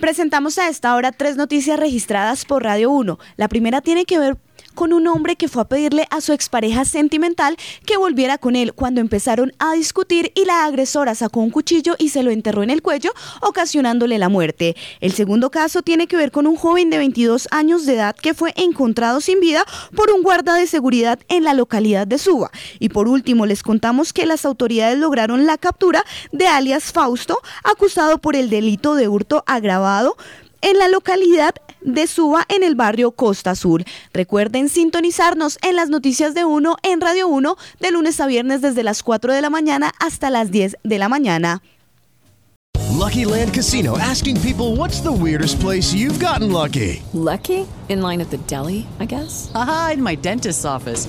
Presentamos a esta hora tres noticias registradas por Radio 1. La primera tiene que ver con un hombre que fue a pedirle a su expareja sentimental que volviera con él cuando empezaron a discutir y la agresora sacó un cuchillo y se lo enterró en el cuello, ocasionándole la muerte. El segundo caso tiene que ver con un joven de 22 años de edad que fue encontrado sin vida por un guarda de seguridad en la localidad de Suba. Y por último, les contamos que las autoridades lograron la captura de alias Fausto, acusado por el delito de hurto agravado en la localidad de Suba en el barrio Costa Sur. Recuerden sintonizarnos en las noticias de Uno en Radio 1 de lunes a viernes desde las 4 de la mañana hasta las 10 de la mañana. Lucky Land Casino asking people what's the weirdest place you've gotten lucky? Lucky? In line at the deli, I guess. Aha, in my dentist's office.